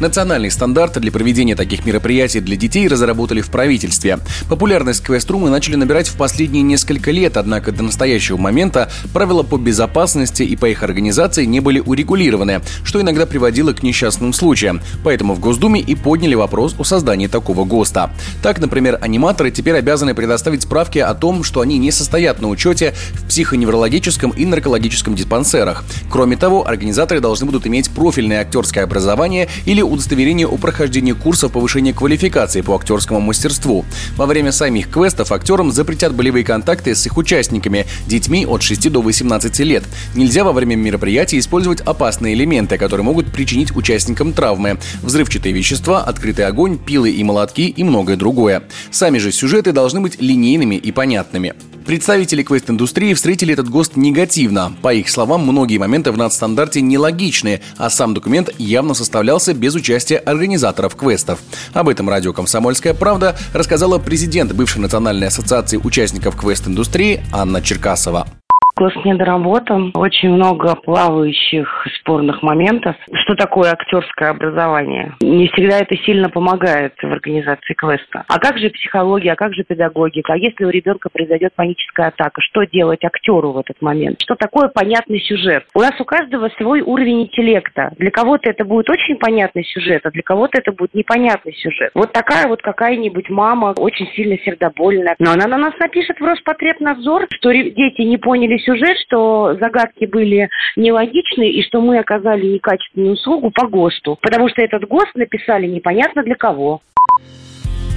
Национальный стандарт для проведения таких мероприятий для детей разработали в правительстве. Популярность квест-румы начали набирать в последние несколько лет, однако до настоящего момента правила по безопасности и по их организации не были урегулированы, что иногда приводило к несчастным случаям. Поэтому в Госдуме и подняли вопрос о создании такого ГОСТа. Так, например, аниматоры теперь обязаны предоставить справки о том, что они не состоят на учете в психоневрологическом и наркологическом диспансерах. Кроме того, организаторы должны будут иметь профильное актерское образование или удостоверение о прохождении курсов повышения квалификации по актерскому мастерству. Во время самих квестов актерам запретят болевые контакты с их участниками, детьми от 6 до 18 лет. Нельзя во время мероприятия использовать опасные элементы, которые могут причинить участникам травмы. Взрывчатые вещества, открытый огонь, пилы и молотки и многое другое. Сами же сюжеты должны быть линейными и понятными. Представители квест-индустрии встретили этот ГОСТ негативно. По их словам, многие моменты в надстандарте нелогичны, а сам документ явно составлялся без участия организаторов квестов. Об этом радио «Комсомольская правда» рассказала президент бывшей Национальной ассоциации участников квест-индустрии Анна Черкасова. Гост недоработан, очень много плавающих спорных моментов. Что такое актерское образование? Не всегда это сильно помогает в организации квеста. А как же психология, а как же педагогика? А если у ребенка произойдет паническая атака, что делать актеру в этот момент? Что такое понятный сюжет? У нас у каждого свой уровень интеллекта. Для кого-то это будет очень понятный сюжет, а для кого-то это будет непонятный сюжет. Вот такая вот какая-нибудь мама очень сильно сердобольная. Но она на нас напишет в Роспотребнадзор, что дети не поняли сюжет, что загадки были нелогичны и что мы оказали некачественную услугу по ГОСТу. Потому что этот ГОСТ написали непонятно для кого.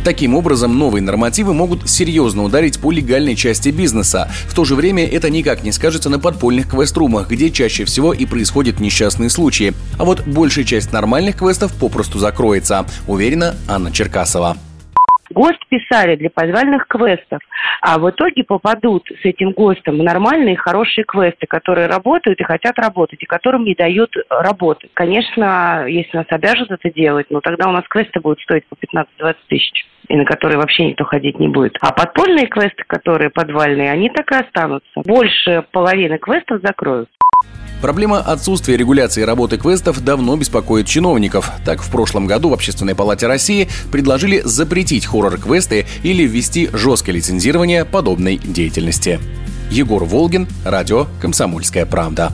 Таким образом, новые нормативы могут серьезно ударить по легальной части бизнеса. В то же время это никак не скажется на подпольных квеструмах, где чаще всего и происходят несчастные случаи. А вот большая часть нормальных квестов попросту закроется, уверена Анна Черкасова. ГОСТ писали для подвальных квестов, а в итоге попадут с этим ГОСТом нормальные, хорошие квесты, которые работают и хотят работать, и которым не дают работать. Конечно, если нас обяжут это делать, ну тогда у нас квесты будут стоить по 15-20 тысяч и на которые вообще никто ходить не будет. А подпольные квесты, которые подвальные, они так и останутся. Больше половины квестов закроют. Проблема отсутствия регуляции работы квестов давно беспокоит чиновников. Так, в прошлом году в Общественной палате России предложили запретить хоррор-квесты или ввести жесткое лицензирование подобной деятельности. Егор Волгин, радио «Комсомольская правда».